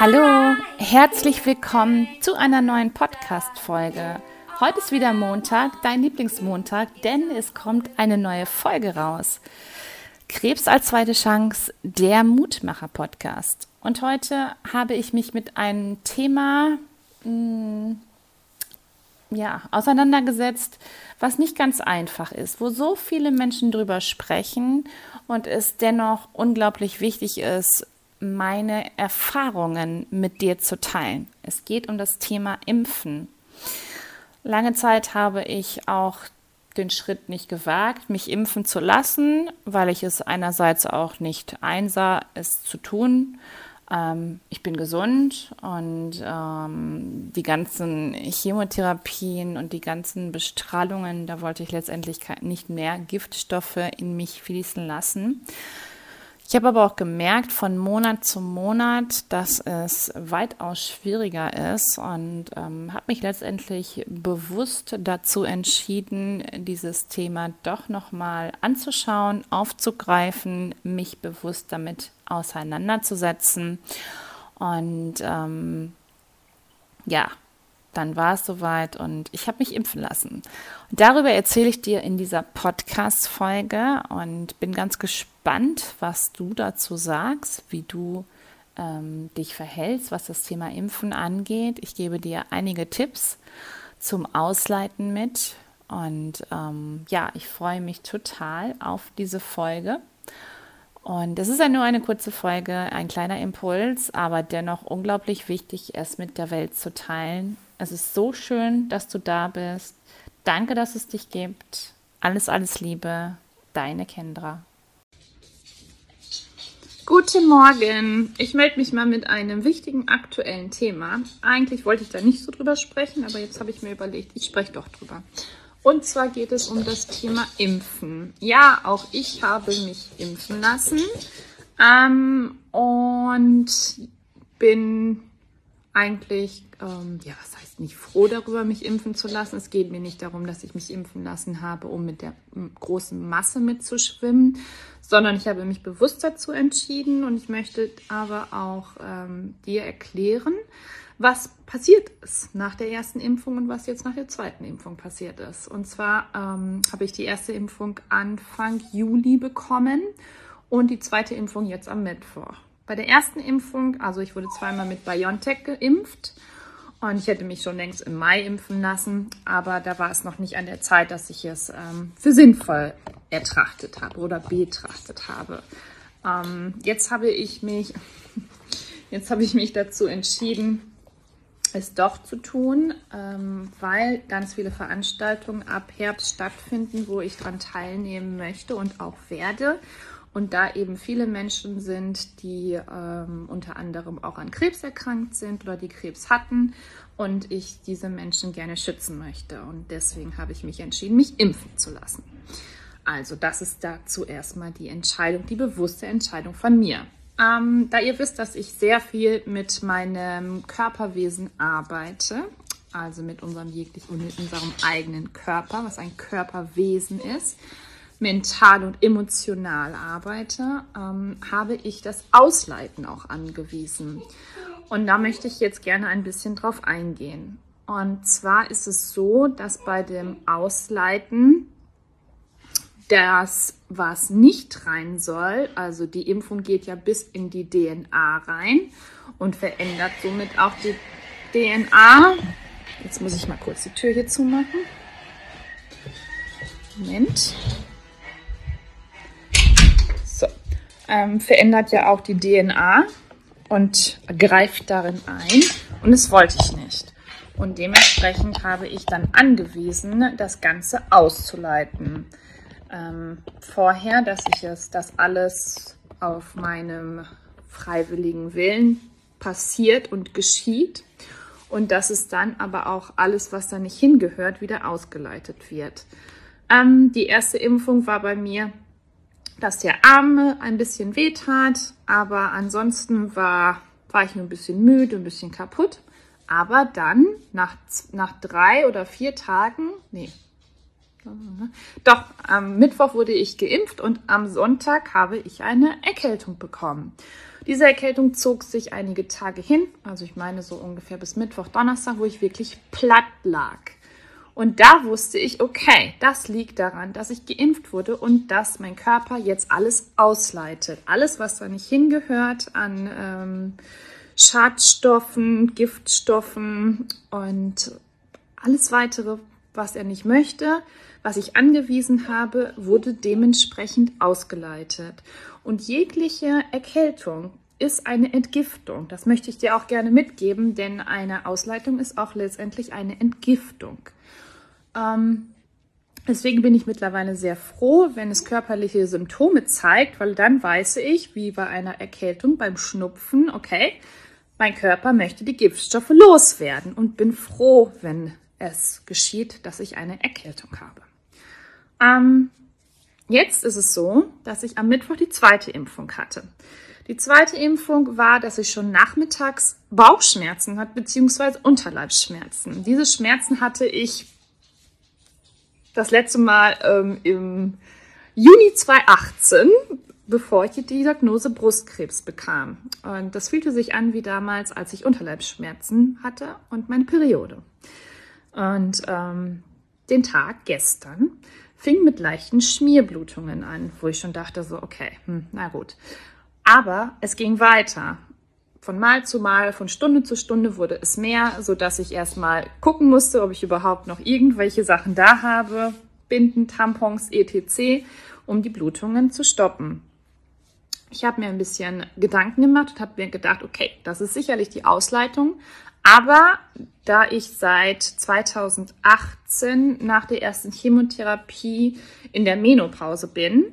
Hallo, herzlich willkommen zu einer neuen Podcast-Folge. Heute ist wieder Montag, dein Lieblingsmontag, denn es kommt eine neue Folge raus. Krebs als zweite Chance, der Mutmacher-Podcast. Und heute habe ich mich mit einem Thema mh, mm, ja, auseinandergesetzt, was nicht ganz einfach ist, wo so viele Menschen drüber sprechen und es dennoch unglaublich wichtig ist, meine Erfahrungen mit dir zu teilen. Es geht um das Thema Impfen. Lange Zeit habe ich auch den Schritt nicht gewagt, mich impfen zu lassen, weil ich es einerseits auch nicht einsah, es zu tun ähm, ich bin gesund und ähm, die ganzen Chemotherapien und die ganzen Bestrahlungen, da wollte ich letztendlich nicht mehr Giftstoffe in mich fließen lassen. Ich habe aber auch gemerkt von Monat zu Monat, dass es weitaus schwieriger ist und ähm, habe mich letztendlich bewusst dazu entschieden, dieses Thema doch nochmal anzuschauen, aufzugreifen, mich bewusst damit auseinanderzusetzen. Und ähm, ja, dann war es soweit und ich habe mich impfen lassen. Und darüber erzähle ich dir in dieser Podcast-Folge und bin ganz gespannt, was du dazu sagst, wie du ähm, dich verhältst, was das Thema Impfen angeht. Ich gebe dir einige Tipps zum Ausleiten mit. Und ähm, ja, ich freue mich total auf diese Folge. Und es ist ja nur eine kurze Folge, ein kleiner Impuls, aber dennoch unglaublich wichtig, es mit der Welt zu teilen. Es ist so schön, dass du da bist. Danke, dass es dich gibt. Alles, alles Liebe, deine Kendra. Guten Morgen. Ich melde mich mal mit einem wichtigen aktuellen Thema. Eigentlich wollte ich da nicht so drüber sprechen, aber jetzt habe ich mir überlegt, ich spreche doch drüber. Und zwar geht es um das Thema Impfen. Ja, auch ich habe mich impfen lassen ähm, und bin eigentlich, ähm, ja, was heißt nicht froh darüber, mich impfen zu lassen. Es geht mir nicht darum, dass ich mich impfen lassen habe, um mit der großen Masse mitzuschwimmen, sondern ich habe mich bewusst dazu entschieden und ich möchte aber auch ähm, dir erklären, was passiert ist nach der ersten Impfung und was jetzt nach der zweiten Impfung passiert ist. Und zwar ähm, habe ich die erste Impfung Anfang Juli bekommen und die zweite Impfung jetzt am Mittwoch. Bei der ersten Impfung, also ich wurde zweimal mit BioNTech geimpft und ich hätte mich schon längst im Mai impfen lassen, aber da war es noch nicht an der Zeit, dass ich es ähm, für sinnvoll ertrachtet habe oder betrachtet habe. Ähm, jetzt habe ich mich, jetzt habe ich mich dazu entschieden, es doch zu tun, ähm, weil ganz viele Veranstaltungen ab Herbst stattfinden, wo ich daran teilnehmen möchte und auch werde. Und da eben viele Menschen sind, die ähm, unter anderem auch an Krebs erkrankt sind oder die Krebs hatten und ich diese Menschen gerne schützen möchte. Und deswegen habe ich mich entschieden, mich impfen zu lassen. Also das ist dazu erstmal die Entscheidung, die bewusste Entscheidung von mir. Ähm, da ihr wisst, dass ich sehr viel mit meinem Körperwesen arbeite, also mit unserem jeglichen, mit unserem eigenen Körper, was ein Körperwesen ist, mental und emotional arbeite, ähm, habe ich das Ausleiten auch angewiesen. Und da möchte ich jetzt gerne ein bisschen drauf eingehen. Und zwar ist es so, dass bei dem Ausleiten das, was nicht rein soll, also die Impfung geht ja bis in die DNA rein und verändert somit auch die DNA. Jetzt muss ich mal kurz die Tür hier zumachen. Moment. Ähm, verändert ja auch die DNA und greift darin ein. Und das wollte ich nicht. Und dementsprechend habe ich dann angewiesen, das Ganze auszuleiten ähm, vorher, dass ich es, das alles auf meinem freiwilligen Willen passiert und geschieht und dass es dann aber auch alles, was da nicht hingehört, wieder ausgeleitet wird. Ähm, die erste Impfung war bei mir, dass der Arm ein bisschen wehtat, aber ansonsten war, war ich nur ein bisschen müde, ein bisschen kaputt. Aber dann, nach, nach drei oder vier Tagen, nee, Doch, am Mittwoch wurde ich geimpft und am Sonntag habe ich eine Erkältung bekommen. Diese Erkältung zog sich einige Tage hin, also ich meine so ungefähr bis Mittwoch, Donnerstag, wo ich wirklich platt lag. Und da wusste ich, okay, das liegt daran, dass ich geimpft wurde und dass mein Körper jetzt alles ausleitet. Alles, was da nicht hingehört an ähm, Schadstoffen, Giftstoffen und alles weitere, was er nicht möchte, was ich angewiesen habe, wurde dementsprechend ausgeleitet. Und jegliche Erkältung ist eine Entgiftung. Das möchte ich dir auch gerne mitgeben, denn eine Ausleitung ist auch letztendlich eine Entgiftung. Ähm, deswegen bin ich mittlerweile sehr froh, wenn es körperliche Symptome zeigt, weil dann weiß ich, wie bei einer Erkältung, beim Schnupfen, okay, mein Körper möchte die Giftstoffe loswerden und bin froh, wenn es geschieht, dass ich eine Erkältung habe. Ähm, jetzt ist es so, dass ich am Mittwoch die zweite Impfung hatte. Die zweite Impfung war, dass ich schon nachmittags Bauchschmerzen hatte, beziehungsweise Unterleibsschmerzen. Diese Schmerzen hatte ich das letzte Mal ähm, im Juni 2018, bevor ich die Diagnose Brustkrebs bekam. Und das fühlte sich an wie damals, als ich Unterleibsschmerzen hatte und meine Periode. Und ähm, den Tag gestern fing mit leichten Schmierblutungen an, wo ich schon dachte, so, okay, hm, na gut. Aber es ging weiter. Von Mal zu Mal, von Stunde zu Stunde wurde es mehr, sodass ich erstmal gucken musste, ob ich überhaupt noch irgendwelche Sachen da habe, Binden, Tampons, etc., um die Blutungen zu stoppen. Ich habe mir ein bisschen Gedanken gemacht und habe mir gedacht, okay, das ist sicherlich die Ausleitung, aber da ich seit 2018 nach der ersten Chemotherapie in der Menopause bin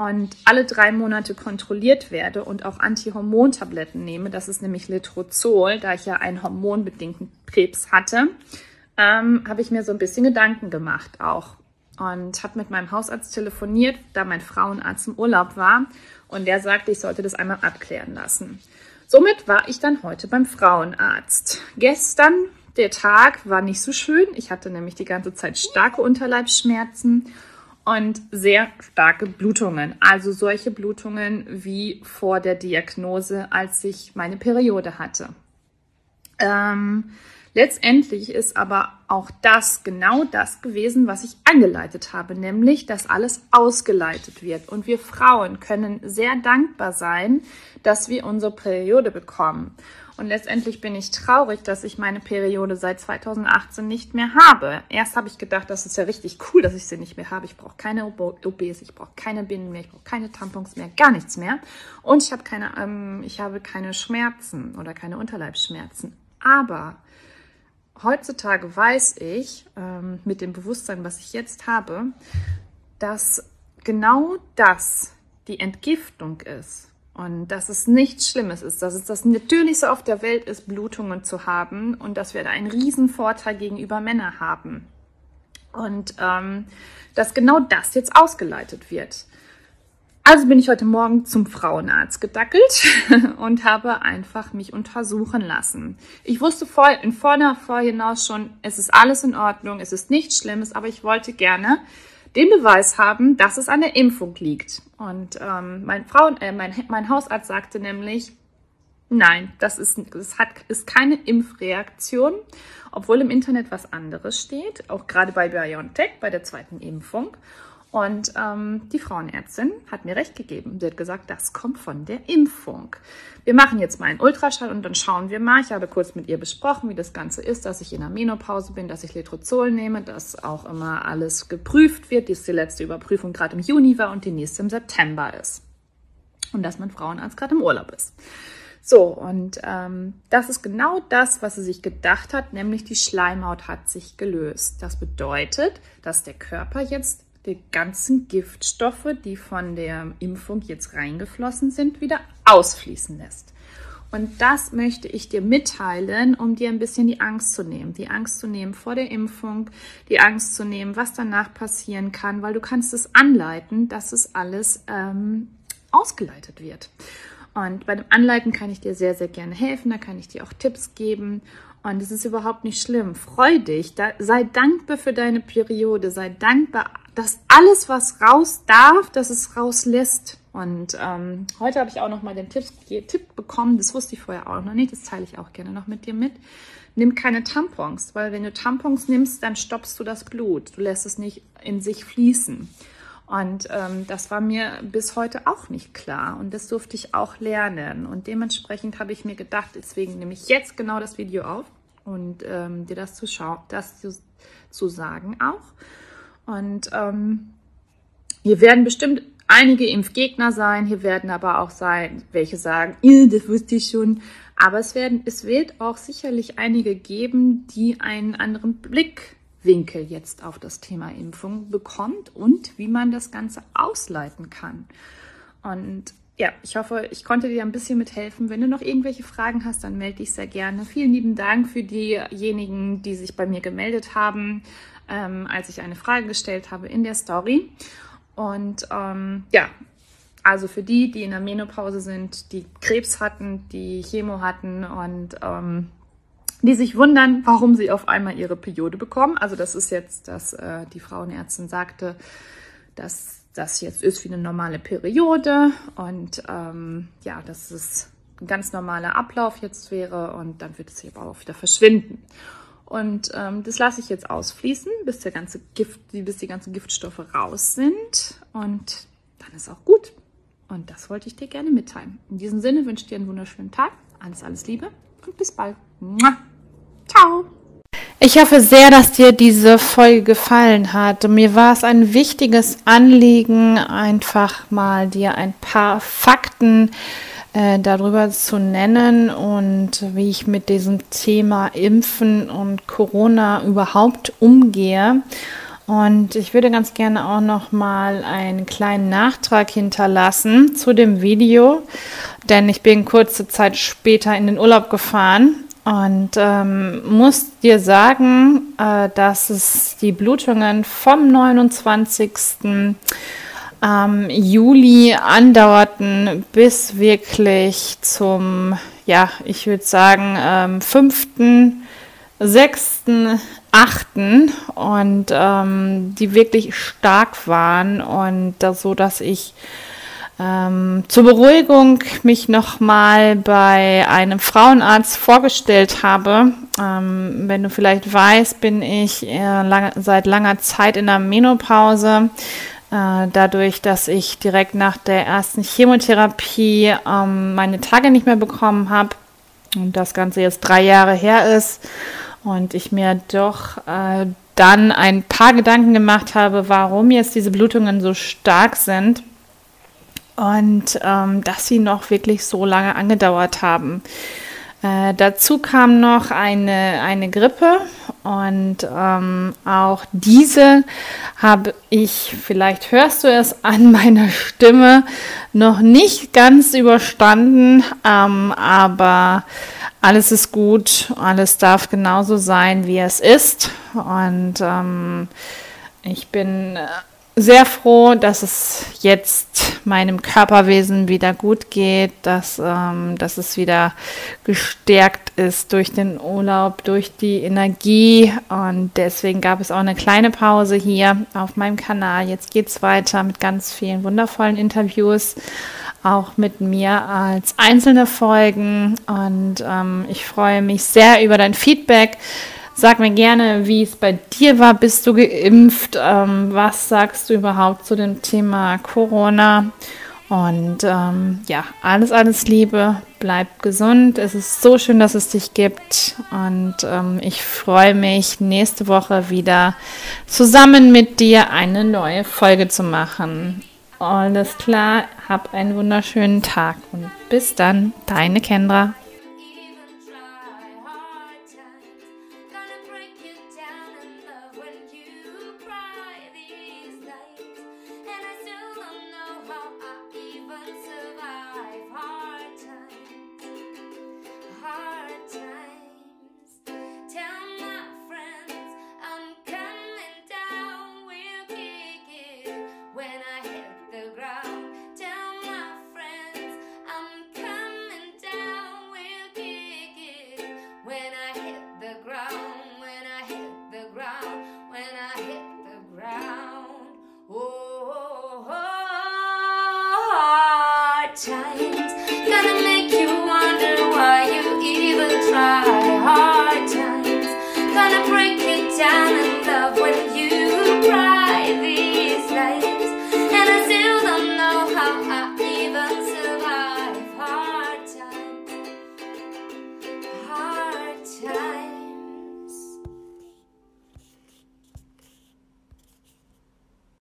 und alle drei Monate kontrolliert werde und auch Antihormontabletten nehme, das ist nämlich Letrozol, da ich ja einen hormonbedingten Krebs hatte, ähm, habe ich mir so ein bisschen Gedanken gemacht auch und habe mit meinem Hausarzt telefoniert, da mein Frauenarzt im Urlaub war und der sagte, ich sollte das einmal abklären lassen. Somit war ich dann heute beim Frauenarzt. Gestern, der Tag war nicht so schön. Ich hatte nämlich die ganze Zeit starke Unterleibsschmerzen und sehr starke Blutungen. Also solche Blutungen wie vor der Diagnose, als ich meine Periode hatte. Ähm, Letztendlich ist aber auch das genau das gewesen, was ich angeleitet habe, nämlich, dass alles ausgeleitet wird. Und wir Frauen können sehr dankbar sein, dass wir unsere Periode bekommen. Und letztendlich bin ich traurig, dass ich meine Periode seit 2018 nicht mehr habe. Erst habe ich gedacht, das ist ja richtig cool, dass ich sie nicht mehr habe. Ich brauche keine OBs, ich brauche keine Binden mehr, ich brauche keine Tampons mehr, gar nichts mehr. Und ich habe keine, ähm, ich habe keine Schmerzen oder keine Unterleibsschmerzen. Aber heutzutage weiß ich ähm, mit dem Bewusstsein, was ich jetzt habe, dass genau das die Entgiftung ist und dass es nichts Schlimmes ist, dass es das Natürlichste auf der Welt ist, Blutungen zu haben und dass wir da einen riesen Vorteil gegenüber Männern haben. Und ähm, dass genau das jetzt ausgeleitet wird. Also bin ich heute Morgen zum Frauenarzt gedackelt und habe einfach mich untersuchen lassen. Ich wusste vor, in vorne vorhinaus schon, es ist alles in Ordnung, es ist nichts Schlimmes, aber ich wollte gerne den Beweis haben, dass es an der Impfung liegt. Und ähm, mein, Frauen, äh, mein, mein Hausarzt sagte nämlich, nein, das ist, das hat, ist keine Impfreaktion, obwohl im Internet was anderes steht, auch gerade bei BioNTech, bei der zweiten Impfung. Und ähm, die Frauenärztin hat mir recht gegeben. Sie hat gesagt, das kommt von der Impfung. Wir machen jetzt mal einen Ultraschall und dann schauen wir mal. Ich habe kurz mit ihr besprochen, wie das Ganze ist, dass ich in der Menopause bin, dass ich Letrozol nehme, dass auch immer alles geprüft wird, dies die letzte Überprüfung gerade im Juni war und die nächste im September ist. Und dass mein Frauenarzt gerade im Urlaub ist. So, und ähm, das ist genau das, was sie sich gedacht hat, nämlich die Schleimhaut hat sich gelöst. Das bedeutet, dass der Körper jetzt die ganzen Giftstoffe, die von der Impfung jetzt reingeflossen sind, wieder ausfließen lässt. Und das möchte ich dir mitteilen, um dir ein bisschen die Angst zu nehmen. Die Angst zu nehmen vor der Impfung, die Angst zu nehmen, was danach passieren kann, weil du kannst es anleiten, dass es alles ähm, ausgeleitet wird. Und bei dem Anleiten kann ich dir sehr, sehr gerne helfen. Da kann ich dir auch Tipps geben. Und es ist überhaupt nicht schlimm. Freu dich, da, sei dankbar für deine Periode, sei dankbar, dass alles, was raus darf, dass es rauslässt. Und ähm, heute habe ich auch noch mal den Tipp, Tipp bekommen, das wusste ich vorher auch noch nicht, das teile ich auch gerne noch mit dir mit. Nimm keine Tampons, weil wenn du Tampons nimmst, dann stoppst du das Blut. Du lässt es nicht in sich fließen. Und ähm, das war mir bis heute auch nicht klar. Und das durfte ich auch lernen. Und dementsprechend habe ich mir gedacht, deswegen nehme ich jetzt genau das Video auf und ähm, dir das zu das zu, zu sagen auch. Und ähm, hier werden bestimmt einige Impfgegner sein. Hier werden aber auch sein, welche sagen, das wusste ich schon. Aber es, werden, es wird auch sicherlich einige geben, die einen anderen Blick Winkel jetzt auf das Thema Impfung bekommt und wie man das Ganze ausleiten kann. Und ja, ich hoffe, ich konnte dir ein bisschen mithelfen. Wenn du noch irgendwelche Fragen hast, dann melde dich sehr gerne. Vielen lieben Dank für diejenigen, die sich bei mir gemeldet haben, ähm, als ich eine Frage gestellt habe in der Story. Und ähm, ja, also für die, die in der Menopause sind, die Krebs hatten, die Chemo hatten und ähm, die sich wundern, warum sie auf einmal ihre Periode bekommen. Also das ist jetzt, dass äh, die Frauenärztin sagte, dass das jetzt ist wie eine normale Periode und ähm, ja, dass es ein ganz normaler Ablauf jetzt wäre und dann wird es hier aber auch wieder verschwinden. Und ähm, das lasse ich jetzt ausfließen, bis der ganze Gift, bis die ganzen Giftstoffe raus sind und dann ist auch gut. Und das wollte ich dir gerne mitteilen. In diesem Sinne wünsche ich dir einen wunderschönen Tag. Alles, alles Liebe und bis bald. Ciao. Ich hoffe sehr, dass dir diese Folge gefallen hat. Mir war es ein wichtiges Anliegen, einfach mal dir ein paar Fakten äh, darüber zu nennen und wie ich mit diesem Thema Impfen und Corona überhaupt umgehe. Und ich würde ganz gerne auch noch mal einen kleinen Nachtrag hinterlassen zu dem Video, denn ich bin kurze Zeit später in den Urlaub gefahren und ähm, muss dir sagen, äh, dass es die Blutungen vom 29. Ähm, Juli andauerten bis wirklich zum, ja, ich würde sagen, ähm, 5., 6., 8. und ähm, die wirklich stark waren und so, dass ich ähm, zur Beruhigung mich nochmal bei einem Frauenarzt vorgestellt habe. Ähm, wenn du vielleicht weißt, bin ich äh, lang, seit langer Zeit in der Menopause. Äh, dadurch, dass ich direkt nach der ersten Chemotherapie ähm, meine Tage nicht mehr bekommen habe und das Ganze jetzt drei Jahre her ist und ich mir doch äh, dann ein paar Gedanken gemacht habe, warum jetzt diese Blutungen so stark sind und ähm, dass sie noch wirklich so lange angedauert haben. Äh, dazu kam noch eine, eine Grippe und ähm, auch diese habe ich, vielleicht hörst du es an meiner Stimme, noch nicht ganz überstanden, ähm, aber alles ist gut, alles darf genauso sein, wie es ist und ähm, ich bin äh, sehr froh, dass es jetzt meinem Körperwesen wieder gut geht, dass, ähm, dass es wieder gestärkt ist durch den Urlaub, durch die Energie. Und deswegen gab es auch eine kleine Pause hier auf meinem Kanal. Jetzt geht es weiter mit ganz vielen wundervollen Interviews, auch mit mir als einzelne Folgen. Und ähm, ich freue mich sehr über dein Feedback. Sag mir gerne, wie es bei dir war. Bist du geimpft? Ähm, was sagst du überhaupt zu dem Thema Corona? Und ähm, ja, alles, alles Liebe. Bleib gesund. Es ist so schön, dass es dich gibt. Und ähm, ich freue mich, nächste Woche wieder zusammen mit dir eine neue Folge zu machen. Alles klar, hab einen wunderschönen Tag und bis dann, deine Kendra. Times. Gonna make you wonder why you even try. Hard times. Gonna break you down in love when you